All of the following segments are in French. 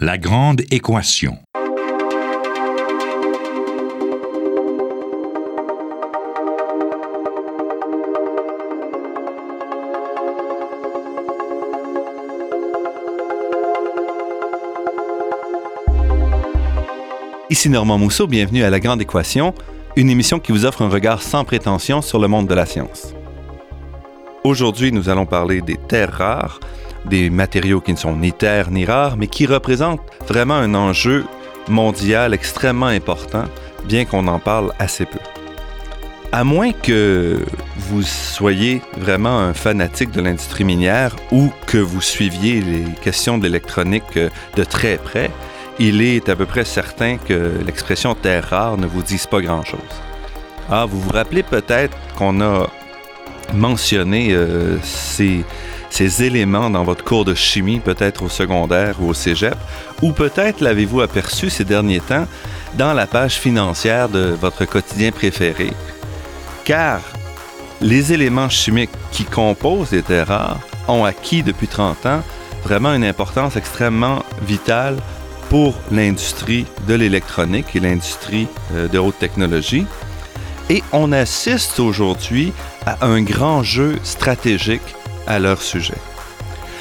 La grande équation. Ici Normand Mousseau, bienvenue à La Grande Équation, une émission qui vous offre un regard sans prétention sur le monde de la science. Aujourd'hui, nous allons parler des terres rares, des matériaux qui ne sont ni terres ni rares, mais qui représentent vraiment un enjeu mondial extrêmement important, bien qu'on en parle assez peu. À moins que vous soyez vraiment un fanatique de l'industrie minière ou que vous suiviez les questions d'électronique de très près, il est à peu près certain que l'expression terre rare ne vous dise pas grand-chose. Ah, vous vous rappelez peut-être qu'on a mentionné euh, ces ces éléments dans votre cours de chimie, peut-être au secondaire ou au cégep, ou peut-être l'avez-vous aperçu ces derniers temps dans la page financière de votre quotidien préféré. Car les éléments chimiques qui composent les terres rares ont acquis depuis 30 ans vraiment une importance extrêmement vitale pour l'industrie de l'électronique et l'industrie euh, de haute technologie. Et on assiste aujourd'hui à un grand jeu stratégique à leur sujet.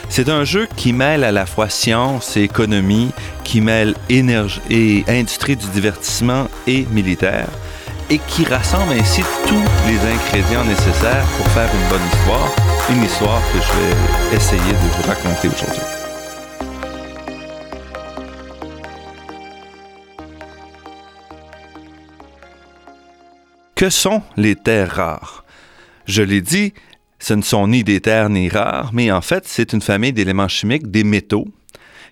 C'est un jeu qui mêle à la fois science et économie, qui mêle énergie et industrie du divertissement et militaire, et qui rassemble ainsi tous les ingrédients nécessaires pour faire une bonne histoire, une histoire que je vais essayer de vous raconter aujourd'hui. Que sont les terres rares? Je l'ai dit, ce ne sont ni des terres ni rares, mais en fait, c'est une famille d'éléments chimiques, des métaux,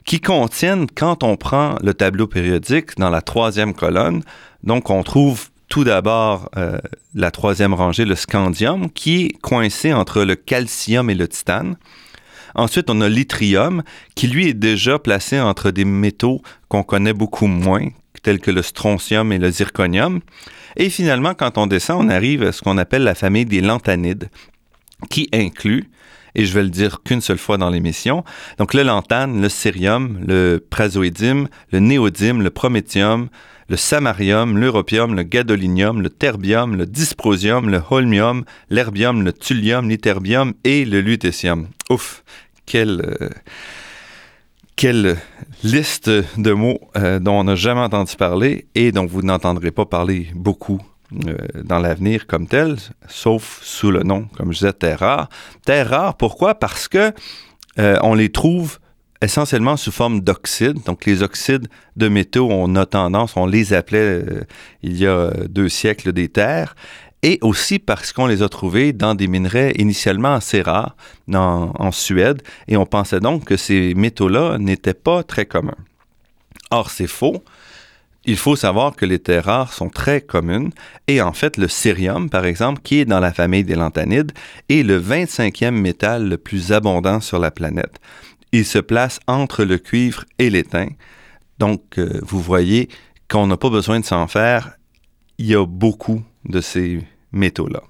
qui contiennent, quand on prend le tableau périodique dans la troisième colonne, donc on trouve tout d'abord euh, la troisième rangée, le scandium, qui est coincé entre le calcium et le titane. Ensuite, on a l'yttrium, qui lui est déjà placé entre des métaux qu'on connaît beaucoup moins, tels que le strontium et le zirconium. Et finalement, quand on descend, on arrive à ce qu'on appelle la famille des lanthanides, qui inclut, et je vais le dire qu'une seule fois dans l'émission, donc le lantane, le cérium, le prazoïdium, le néodyme, le prométhium, le samarium, l'europium, le gadolinium, le terbium, le dysprosium, le holmium, l'herbium, le thulium, l'iterbium et le lutécium. Ouf, quelle, euh, quelle liste de mots euh, dont on n'a jamais entendu parler et dont vous n'entendrez pas parler beaucoup dans l'avenir comme tel, sauf sous le nom, comme je disais, terres rares. Terres rares, pourquoi? Parce que euh, on les trouve essentiellement sous forme d'oxydes. Donc, les oxydes de métaux, on a tendance, on les appelait euh, il y a deux siècles des terres. Et aussi parce qu'on les a trouvés dans des minerais initialement assez rares en Suède. Et on pensait donc que ces métaux-là n'étaient pas très communs. Or, c'est faux. Il faut savoir que les terres rares sont très communes et en fait le cérium, par exemple, qui est dans la famille des lanthanides, est le 25e métal le plus abondant sur la planète. Il se place entre le cuivre et l'étain. Donc, euh, vous voyez qu'on n'a pas besoin de s'en faire. Il y a beaucoup de ces métaux-là.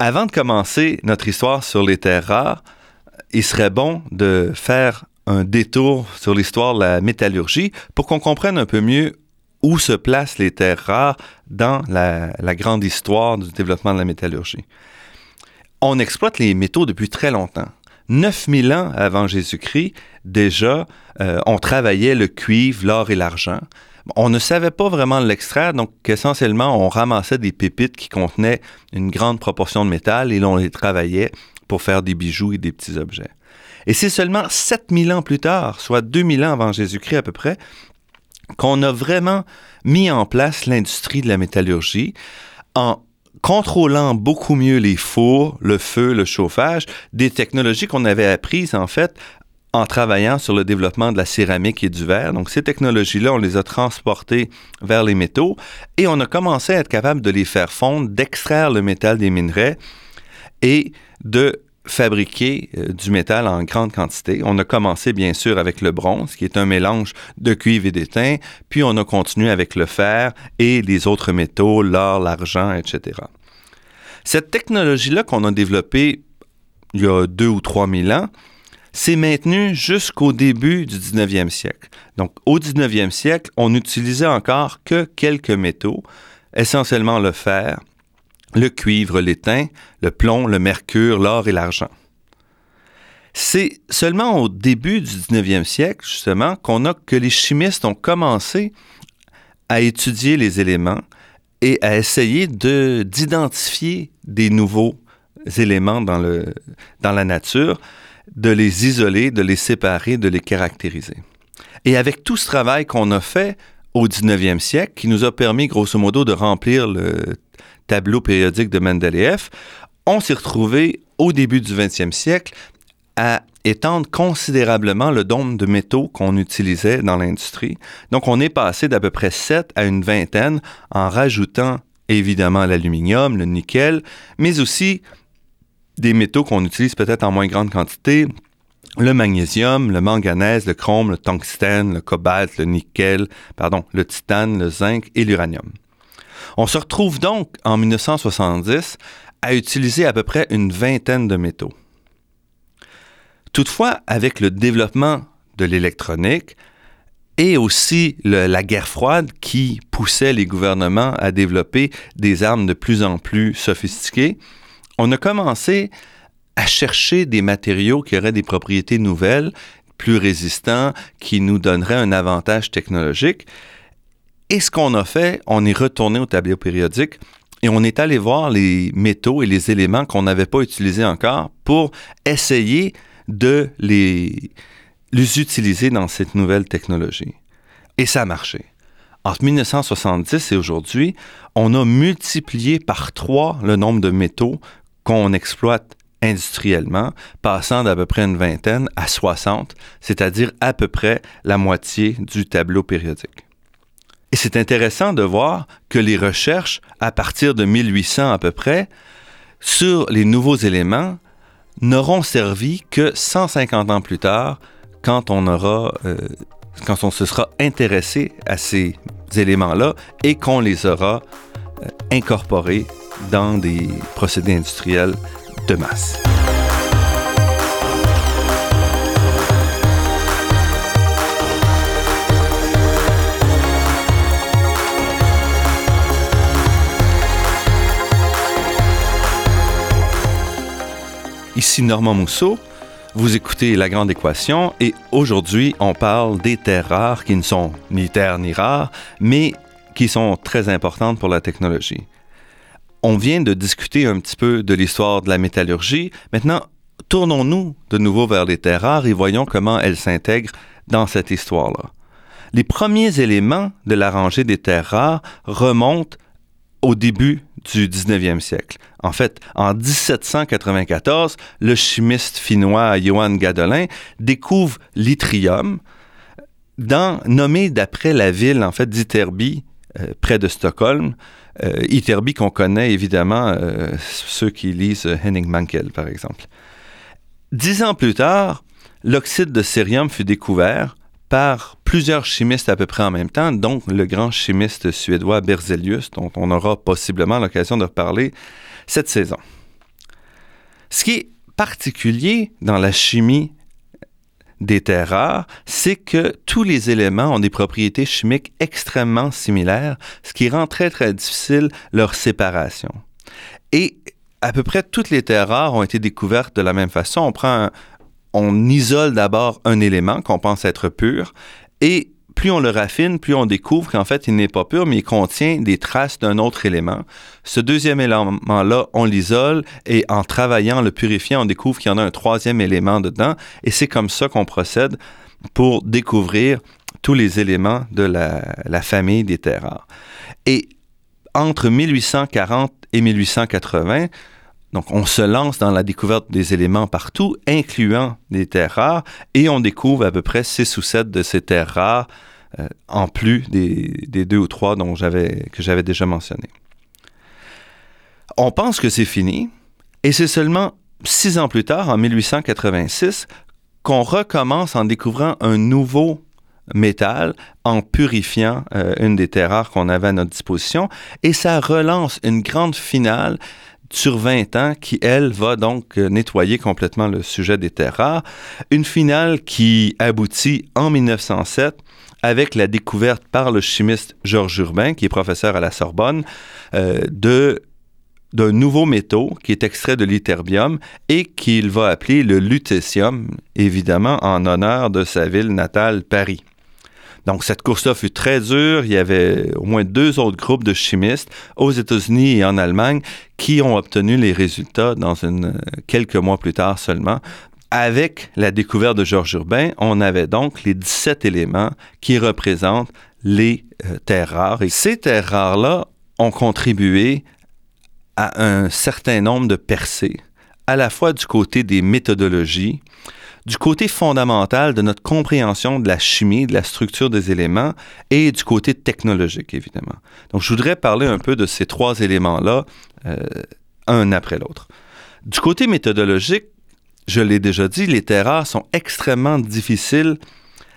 Avant de commencer notre histoire sur les terres rares, il serait bon de faire un détour sur l'histoire de la métallurgie pour qu'on comprenne un peu mieux où se placent les terres rares dans la, grande histoire du développement de la métallurgie. On exploite les métaux depuis très longtemps. 9000 ans avant Jésus-Christ, déjà, euh, on travaillait le cuivre, l'or et l'argent. On ne savait pas vraiment l'extraire, donc essentiellement, on ramassait des pépites qui contenaient une grande proportion de métal et l'on les travaillait pour faire des bijoux et des petits objets. Et c'est seulement 7000 ans plus tard, soit 2000 ans avant Jésus-Christ à peu près, qu'on a vraiment mis en place l'industrie de la métallurgie en contrôlant beaucoup mieux les fours, le feu, le chauffage, des technologies qu'on avait apprises en fait en travaillant sur le développement de la céramique et du verre. Donc ces technologies-là, on les a transportées vers les métaux et on a commencé à être capable de les faire fondre, d'extraire le métal des minerais et de fabriquer euh, du métal en grande quantité. On a commencé bien sûr avec le bronze, qui est un mélange de cuivre et d'étain, puis on a continué avec le fer et les autres métaux, l'or, l'argent, etc. Cette technologie-là qu'on a développée il y a deux ou trois mille ans, s'est maintenu jusqu'au début du 19e siècle. Donc, au 19e siècle, on n'utilisait encore que quelques métaux, essentiellement le fer, le cuivre, l'étain, le plomb, le mercure, l'or et l'argent. C'est seulement au début du 19e siècle, justement, qu'on a que les chimistes ont commencé à étudier les éléments et à essayer de, d'identifier des nouveaux éléments dans, dans la nature, de les isoler, de les séparer, de les caractériser. Et avec tout ce travail qu'on a fait au 19e siècle, qui nous a permis grosso modo de remplir le tableau périodique de Mendeleev, on s'est retrouvé au début du 20e siècle à étendre considérablement le nombre de métaux qu'on utilisait dans l'industrie. Donc, on est passé d'à peu près 7 à une vingtaine en rajoutant évidemment l'aluminium, le nickel, mais aussi des métaux qu'on utilise peut-être en moins grande quantité, le magnésium, le manganèse, le chrome, le tungstène, le cobalt, le nickel, pardon, le titane, le zinc et l'uranium. On se retrouve donc en 1970 à utiliser à peu près une vingtaine de métaux. Toutefois, avec le développement de l'électronique et aussi la guerre froide qui poussait les gouvernements à développer des armes de plus en plus sophistiquées, on a commencé à chercher des matériaux qui auraient des propriétés nouvelles, plus résistants, qui nous donneraient un avantage technologique. Et ce qu'on a fait, on est retourné au tableau périodique et on est allé voir les métaux et les éléments qu'on n'avait pas utilisés encore pour essayer de les, utiliser dans cette nouvelle technologie. Et ça a marché. Entre 1970 et aujourd'hui, on a multiplié par trois le nombre de métaux qu'on exploite industriellement, passant d'à peu près une vingtaine à 60, c'est-à-dire à peu près la moitié du tableau périodique. Et c'est intéressant de voir que les recherches, à partir de 1800 à peu près, sur les nouveaux éléments, n'auront servi que 150 ans plus tard, quand on aura, euh, quand on se sera intéressé à ces éléments-là et qu'on les aura euh, incorporés dans des procédés industriels de masse. Ici Normand Mousseau, vous écoutez La Grande Équation et aujourd'hui on parle des terres rares qui ne sont ni terres ni rares, mais qui sont très importantes pour la technologie. On vient de discuter un petit peu de l'histoire de la métallurgie. Maintenant, tournons-nous de nouveau vers les terres rares et voyons comment elles s'intègrent dans cette histoire-là. Les premiers éléments de la rangée des terres rares remontent au début du 19e siècle. En fait, en 1794, le chimiste finnois Johann Gadelin découvre l'yttrium, nommé d'après la ville en fait d'Iterby, euh, près de Stockholm, euh, qu'on connaît évidemment, euh, ceux qui lisent Henning Mankell, par exemple. Dix ans plus tard, l'oxyde de cérium fut découvert par plusieurs chimistes à peu près en même temps, dont le grand chimiste suédois Berzelius, dont on aura possiblement l'occasion de reparler cette saison. Ce qui est particulier dans la chimie des terres rares, c'est que tous les éléments ont des propriétés chimiques extrêmement similaires, ce qui rend très très difficile leur séparation. Et à peu près toutes les terres rares ont été découvertes de la même façon. On prend on isole d'abord un élément qu'on pense être pur et plus on le raffine, plus on découvre qu'en fait, il n'est pas pur, mais il contient des traces d'un autre élément. Ce deuxième élément-là, on l'isole et en travaillant, le purifiant, on découvre qu'il y en a un troisième élément dedans. Et c'est comme ça qu'on procède pour découvrir tous les éléments de la, famille des terres rares. Et entre 1840 et 1880, donc, on se lance dans la découverte des éléments partout, incluant des terres rares, et on découvre à peu près six ou sept de ces terres rares, euh, en plus des, deux ou trois dont que j'avais déjà mentionné. On pense que c'est fini, et c'est seulement six ans plus tard, en 1886, qu'on recommence en découvrant un nouveau métal en purifiant euh, une des terres rares qu'on avait à notre disposition, et ça relance une grande finale sur 20 ans qui, elle, va donc euh, nettoyer complètement le sujet des terres rares. Une finale qui aboutit en 1907 avec la découverte par le chimiste Georges Urbain, qui est professeur à la Sorbonne, euh, de d'un nouveau métaux qui est extrait de l'iterbium et qu'il va appeler le lutécium, évidemment en honneur de sa ville natale, Paris. Donc, cette course-là fut très dure. Il y avait au moins deux autres groupes de chimistes aux États-Unis et en Allemagne qui ont obtenu les résultats dans quelques mois plus tard seulement. Avec la découverte de Georges Urbain, on avait donc les 17 éléments qui représentent les euh, terres rares. Et ces terres rares-là ont contribué à un certain nombre de percées, à la fois du côté des méthodologies, du côté fondamental de notre compréhension de la chimie, de la structure des éléments et du côté technologique, évidemment. Donc, je voudrais parler un peu de ces trois éléments-là, euh, un après l'autre. Du côté méthodologique, je l'ai déjà dit, les terres sont extrêmement difficiles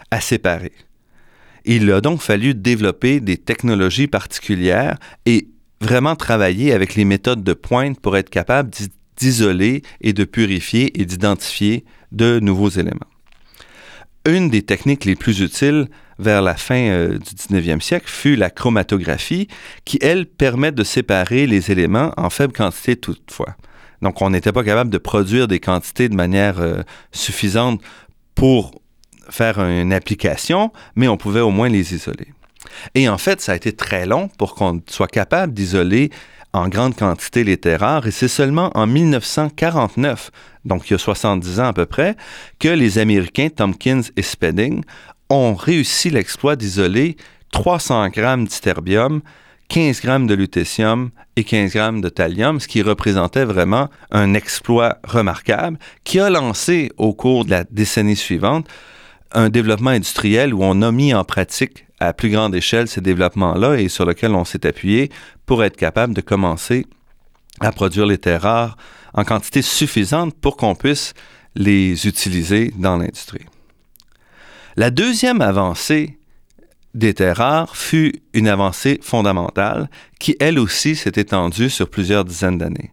à séparer. Il a donc fallu développer des technologies particulières et vraiment travailler avec les méthodes de pointe pour être capable d'isoler et de purifier et d'identifier de nouveaux éléments. Une des techniques les plus utiles vers la fin euh, du 19e siècle fut la chromatographie, qui, elle, permet de séparer les éléments en faible quantité toutefois. Donc, on n'était pas capable de produire des quantités de manière euh, suffisante pour faire une application, mais on pouvait au moins les isoler. Et en fait, ça a été très long pour qu'on soit capable d'isoler en grande quantité les terres rares, et c'est seulement en 1949, donc il y a 70 ans à peu près, que les Américains Tompkins et Spedding ont réussi l'exploit d'isoler 300 grammes d'ytterbium, 15 grammes de lutécium et 15 grammes de thallium, ce qui représentait vraiment un exploit remarquable qui a lancé au cours de la décennie suivante un développement industriel où on a mis en pratique à plus grande échelle ces développements-là et sur lesquels on s'est appuyé pour être capable de commencer à produire les terres rares en quantité suffisante pour qu'on puisse les utiliser dans l'industrie. La deuxième avancée des terres rares fut une avancée fondamentale qui, elle aussi, s'est étendue sur plusieurs dizaines d'années.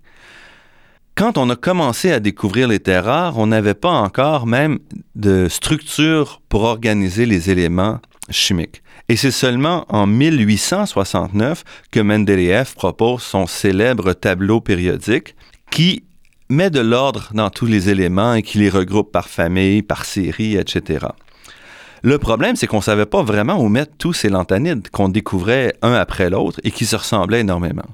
Quand on a commencé à découvrir les terres rares, on n'avait pas encore même de structure pour organiser les éléments chimiques. Et c'est seulement en 1869 que Mendeleev propose son célèbre tableau périodique qui met de l'ordre dans tous les éléments et qui les regroupe par famille, par série, etc. Le problème, c'est qu'on ne savait pas vraiment où mettre tous ces lanthanides qu'on découvrait un après l'autre et qui se ressemblaient énormément.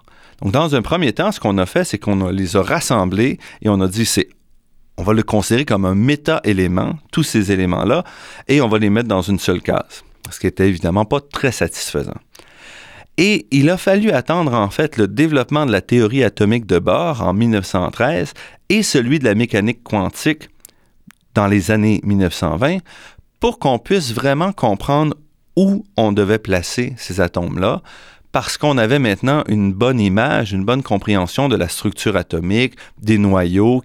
Donc, dans un premier temps, ce qu'on a fait, c'est qu'on les a rassemblés et on a dit, c'est on va le considérer comme un méta-élément, tous ces éléments-là, et on va les mettre dans une seule case, ce qui était évidemment pas très satisfaisant. Et il a fallu attendre en fait le développement de la théorie atomique de Bohr en 1913 et celui de la mécanique quantique dans les années 1920 pour qu'on puisse vraiment comprendre où on devait placer ces atomes-là, parce qu'on avait maintenant une bonne image, une bonne compréhension de la structure atomique, des noyaux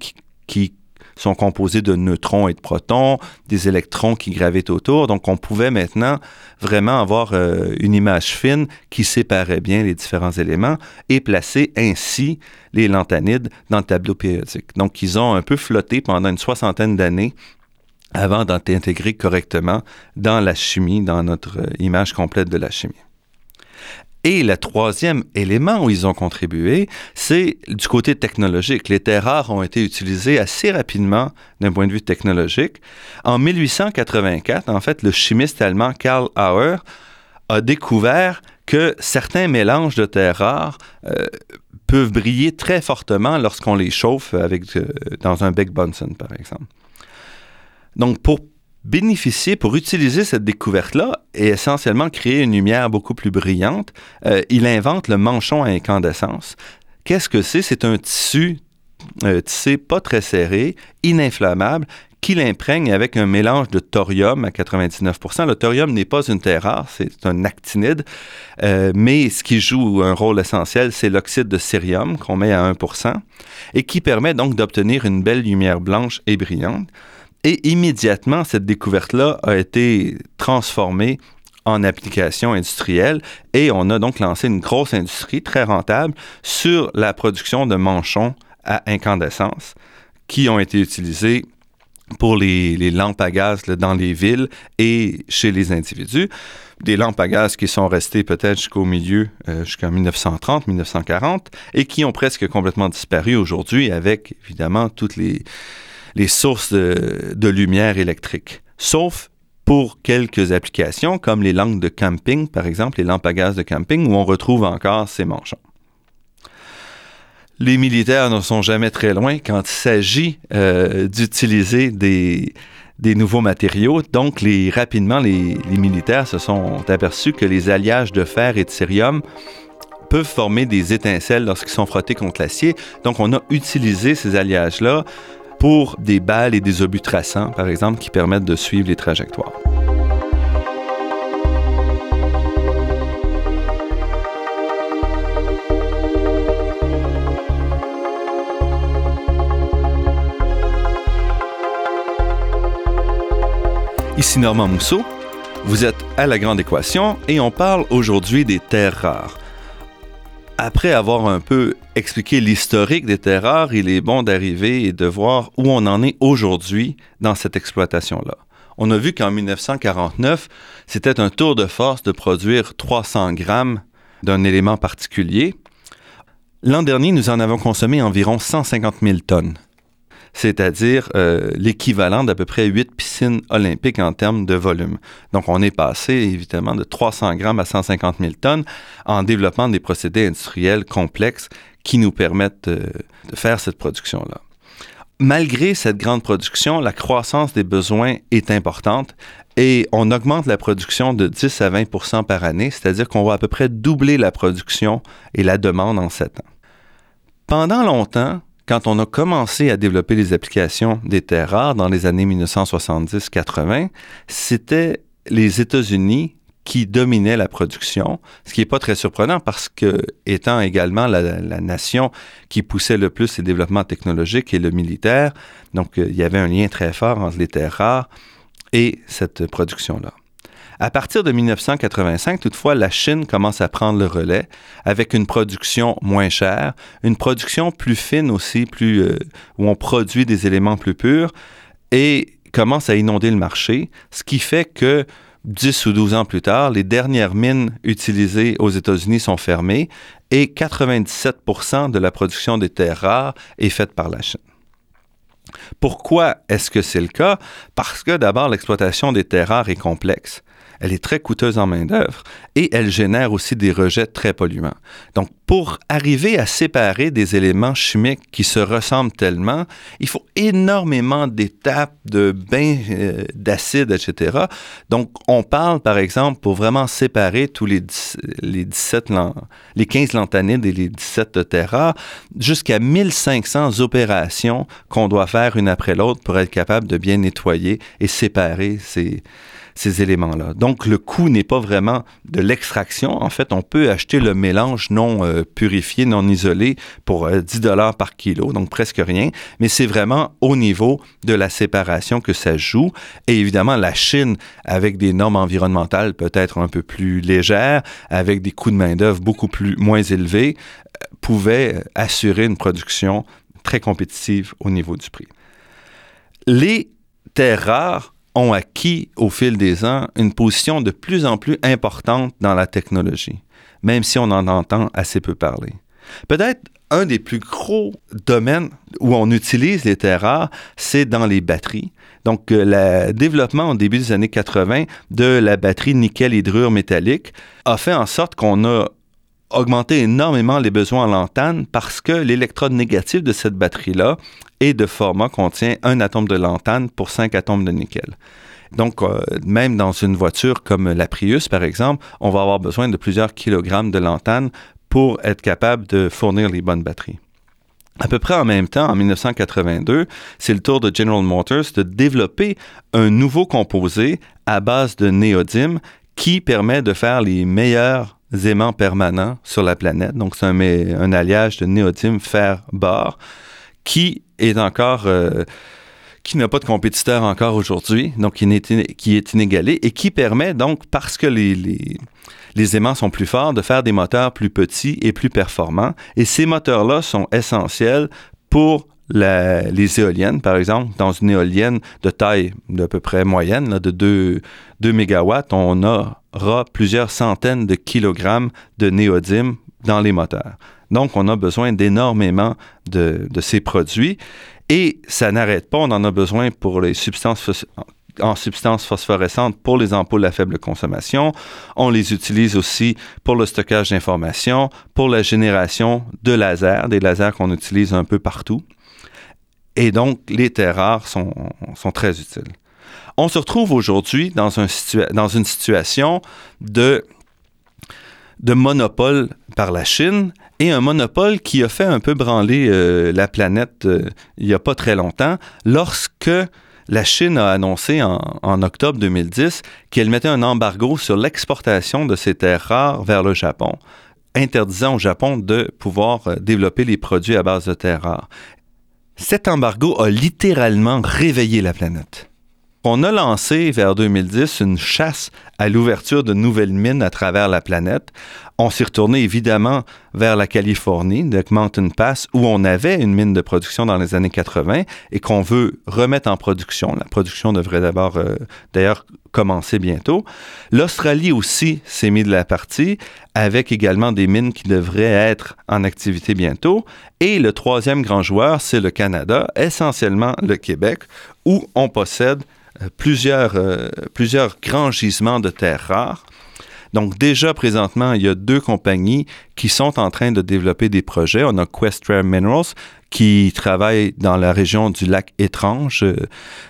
qui, sont composés de neutrons et de protons, des électrons qui gravitent autour. Donc, on pouvait maintenant vraiment avoir euh, une image fine qui séparait bien les différents éléments et placer ainsi les lanthanides dans le tableau périodique. Donc, ils ont un peu flotté pendant une soixantaine d'années avant d'être intégrés correctement dans la chimie, dans notre euh, image complète de la chimie. Et le troisième élément où ils ont contribué, c'est du côté technologique. Les terres rares ont été utilisées assez rapidement d'un point de vue technologique. En 1884, en fait, le chimiste allemand Karl Auer a découvert que certains mélanges de terres rares euh, peuvent briller très fortement lorsqu'on les chauffe avec, euh, dans un bec Bunsen, par exemple. Donc, pour bénéficier, pour utiliser cette découverte-là et essentiellement créer une lumière beaucoup plus brillante, euh, il invente le manchon à incandescence. Qu'est-ce que c'est? C'est un tissu euh, tissé pas très serré, ininflammable, qu'il imprègne avec un mélange de thorium à 99% Le thorium n'est pas une terre rare, c'est un actinide, euh, mais ce qui joue un rôle essentiel, c'est l'oxyde de cérium qu'on met à 1% et qui permet donc d'obtenir une belle lumière blanche et brillante. Et immédiatement, cette découverte-là a été transformée en application industrielle et on a donc lancé une grosse industrie très rentable sur la production de manchons à incandescence qui ont été utilisés pour les, lampes à gaz dans les villes et chez les individus. Des lampes à gaz qui sont restées peut-être jusqu'au milieu, euh, jusqu'en 1930, 1940, et qui ont presque complètement disparu aujourd'hui avec évidemment toutes les, les sources de, lumière électrique. Sauf pour quelques applications comme les lampes de camping, par exemple, les lampes à gaz de camping, où on retrouve encore ces manchons. Les militaires ne sont jamais très loin quand il s'agit euh, d'utiliser des, nouveaux matériaux. Donc, rapidement, les, les, militaires se sont aperçus que les alliages de fer et de cérium peuvent former des étincelles lorsqu'ils sont frottés contre l'acier. Donc, on a utilisé ces alliages-là pour des balles et des obus traçants, par exemple, qui permettent de suivre les trajectoires. Ici Normand Mousseau, vous êtes à la Grande Équation et on parle aujourd'hui des terres rares. Après avoir un peu expliqué l'historique des terres rares, il est bon d'arriver et de voir où on en est aujourd'hui dans cette exploitation-là. On a vu qu'en 1949, c'était un tour de force de produire 300 grammes d'un élément particulier. L'an dernier, nous en avons consommé environ 150 000 tonnes c'est-à-dire euh, l'équivalent d'à peu près 8 piscines olympiques en termes de volume. Donc, on est passé évidemment de 300 grammes à 150 000 tonnes en développant des procédés industriels complexes qui nous permettent euh, de faire cette production-là. Malgré cette grande production, la croissance des besoins est importante et on augmente la production de 10 à 20% par année, c'est-à-dire qu'on va à peu près doubler la production et la demande en 7 ans. Pendant longtemps, quand on a commencé à développer les applications des terres rares dans les années 1970-80, c'était les États-Unis qui dominaient la production, ce qui n'est pas très surprenant parce que, étant également la, nation qui poussait le plus les développements technologiques et le militaire, donc euh, il y avait un lien très fort entre les terres rares et cette production-là. À partir de 1985, toutefois, la Chine commence à prendre le relais avec une production moins chère, une production plus fine aussi, plus euh, où on produit des éléments plus purs et commence à inonder le marché, ce qui fait que 10 ou 12 ans plus tard, les dernières mines utilisées aux États-Unis sont fermées et 97% de la production des terres rares est faite par la Chine. Pourquoi est-ce que c'est le cas? Parce que d'abord, l'exploitation des terres rares est complexe elle est très coûteuse en main-d'œuvre et elle génère aussi des rejets très polluants. Donc, pour arriver à séparer des éléments chimiques qui se ressemblent tellement, il faut énormément d'étapes, de bains euh, d'acide, etc. Donc, on parle, par exemple, pour vraiment séparer tous les, les 17, les 15 lanthanides et les 17 terras, jusqu'à 1500 opérations qu'on doit faire une après l'autre pour être capable de bien nettoyer et séparer ces, ces éléments-là. Donc, le coût n'est pas vraiment de l'extraction. En fait, on peut acheter le mélange non euh, purifié, non isolé pour 10 euh, dollars par kilo, donc presque rien. Mais c'est vraiment au niveau de la séparation que ça joue. Et évidemment, la Chine, avec des normes environnementales peut-être un peu plus légères, avec des coûts de main-d'œuvre beaucoup plus moins élevés, euh, pouvait assurer une production très compétitive au niveau du prix. Les terres rares ont acquis au fil des ans une position de plus en plus importante dans la technologie, même si on en entend assez peu parler. Peut-être un des plus gros domaines où on utilise les terres rares, c'est dans les batteries. Donc, euh, le développement au début des années 80 de la batterie nickel-hydrure métallique a fait en sorte qu'on a augmenté énormément les besoins en lantane parce que l'électrode négative de cette batterie-là et de format contient un atome de lantane pour cinq atomes de nickel. Donc, euh, même dans une voiture comme la Prius, par exemple, on va avoir besoin de plusieurs kilogrammes de lantane pour être capable de fournir les bonnes batteries. À peu près en même temps, en 1982, c'est le tour de General Motors de développer un nouveau composé à base de néodyme qui permet de faire les meilleurs aimants permanents sur la planète. Donc, c'est un, alliage de néodyme fer-bore qui est encore, euh, qui n'a pas de compétiteur encore aujourd'hui, donc qui est, inégalé et qui permet donc, parce que les, les, les aimants sont plus forts, de faire des moteurs plus petits et plus performants. Et ces moteurs-là sont essentiels pour les éoliennes, par exemple, dans une éolienne de taille d'à peu près moyenne, de 2, 2 mégawatts, on aura plusieurs centaines de kilogrammes de néodyme dans les moteurs. Donc, on a besoin d'énormément de, ces produits. Et ça n'arrête pas, on en a besoin pour les substances en substances phosphorescentes pour les ampoules à faible consommation. On les utilise aussi pour le stockage d'informations, pour la génération de lasers, des lasers qu'on utilise un peu partout. Et donc, les terres rares sont très utiles. On se retrouve aujourd'hui dans, un dans, une situation de, monopole par la Chine et un monopole qui a fait un peu branler euh, la planète euh, il n'y a pas très longtemps lorsque la Chine a annoncé en, en octobre 2010 qu'elle mettait un embargo sur l'exportation de ces terres rares vers le Japon interdisant au Japon de pouvoir euh, développer les produits à base de terres rares. Cet embargo a littéralement réveillé la planète. On a lancé vers 2010 une chasse à l'ouverture de nouvelles mines à travers la planète. On s'est retourné évidemment vers la Californie, de Mountain Pass, où on avait une mine de production dans les années 80 et qu'on veut remettre en production. La production devrait euh, d'ailleurs, commencer bientôt. L'Australie aussi s'est mis de la partie, avec également des mines qui devraient être en activité bientôt. Et le troisième grand joueur, c'est le Canada, essentiellement le Québec, où on possède euh, plusieurs, euh, plusieurs grands gisements de terres rares. Donc déjà présentement, il y a deux compagnies qui sont en train de développer des projets. On a Questra Minerals qui travaille dans la région du lac Étrange, euh,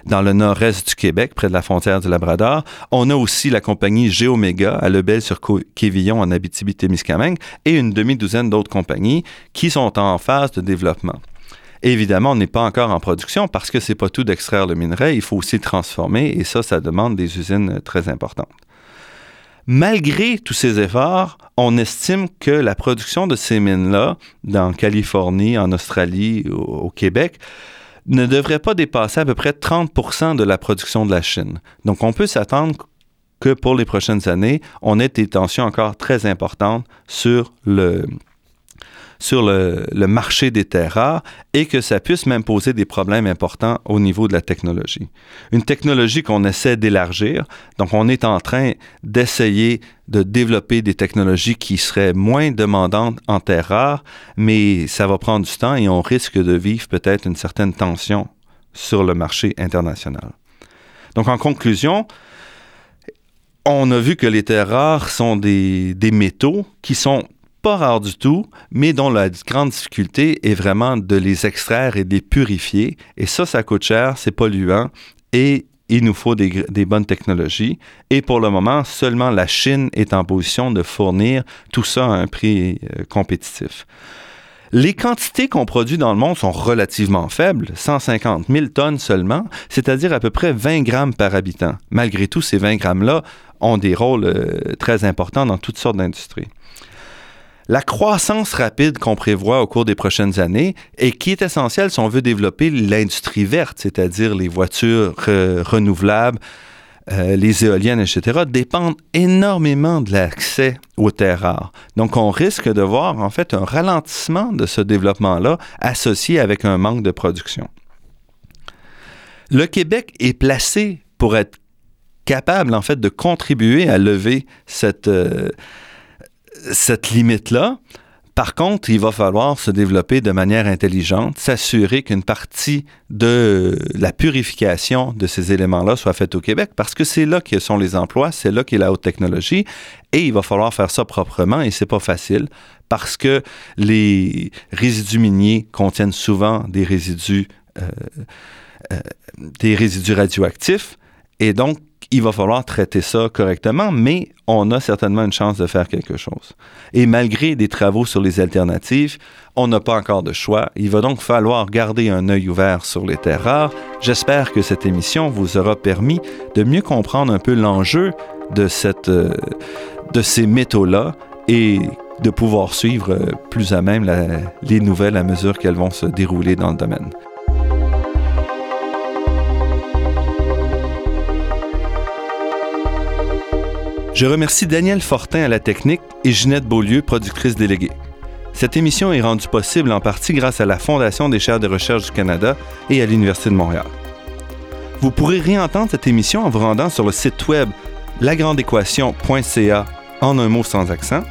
dans le nord-est du Québec, près de la frontière du Labrador. On a aussi la compagnie Géoméga à Lebel-sur-Quévillon en Abitibi-Témiscamingue et une demi-douzaine d'autres compagnies qui sont en phase de développement. Évidemment, on n'est pas encore en production parce que c'est pas tout d'extraire le minerai, il faut aussi transformer et ça, ça demande des usines très importantes. Malgré tous ces efforts, on estime que la production de ces mines-là, dans Californie, en Australie, au, au Québec, ne devrait pas dépasser à peu près 30% de la production de la Chine. Donc, on peut s'attendre que pour les prochaines années, on ait des tensions encore très importantes sur le, sur le, marché des terres rares et que ça puisse même poser des problèmes importants au niveau de la technologie. Une technologie qu'on essaie d'élargir, donc on est en train d'essayer de développer des technologies qui seraient moins demandantes en terres rares, mais ça va prendre du temps et on risque de vivre peut-être une certaine tension sur le marché international. Donc en conclusion, on a vu que les terres rares sont des, métaux qui sont pas rare du tout, mais dont la grande difficulté est vraiment de les extraire et de les purifier. Et ça, ça coûte cher, c'est polluant et il nous faut des, bonnes technologies. Et pour le moment, seulement la Chine est en position de fournir tout ça à un prix euh, compétitif. Les quantités qu'on produit dans le monde sont relativement faibles, 150 000 tonnes seulement, c'est-à-dire à peu près 20 grammes par habitant. Malgré tout, ces 20 grammes-là ont des rôles euh, très importants dans toutes sortes d'industries. La croissance rapide qu'on prévoit au cours des prochaines années et qui est essentielle si on veut développer l'industrie verte, c'est-à-dire les voitures renouvelables, euh, les éoliennes, etc., dépendent énormément de l'accès aux terres rares. Donc, on risque de voir en fait un ralentissement de ce développement-là associé avec un manque de production. Le Québec est placé pour être capable en fait de contribuer à lever cette, euh, cette limite-là. Par contre, il va falloir se développer de manière intelligente, s'assurer qu'une partie de la purification de ces éléments-là soit faite au Québec, parce que c'est là que sont les emplois, c'est là qu'est la haute technologie, et il va falloir faire ça proprement, et c'est pas facile, parce que les résidus miniers contiennent souvent des résidus, euh, euh, des résidus radioactifs, et donc il va falloir traiter ça correctement, mais on a certainement une chance de faire quelque chose. Et malgré des travaux sur les alternatives, on n'a pas encore de choix. Il va donc falloir garder un œil ouvert sur les terres rares. J'espère que cette émission vous aura permis de mieux comprendre un peu l'enjeu de, euh, ces métaux-là et de pouvoir suivre euh, plus à même les nouvelles à mesure qu'elles vont se dérouler dans le domaine. Je remercie Daniel Fortin à la technique et Ginette Beaulieu, productrice déléguée. Cette émission est rendue possible en partie grâce à la Fondation des chaires de recherche du Canada et à l'Université de Montréal. Vous pourrez réentendre cette émission en vous rendant sur le site web lagrandeéquation.ca en un mot sans accent.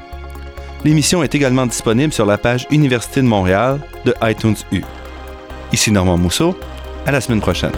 L'émission est également disponible sur la page Université de Montréal de iTunes U. Ici Normand Mousseau, à la semaine prochaine.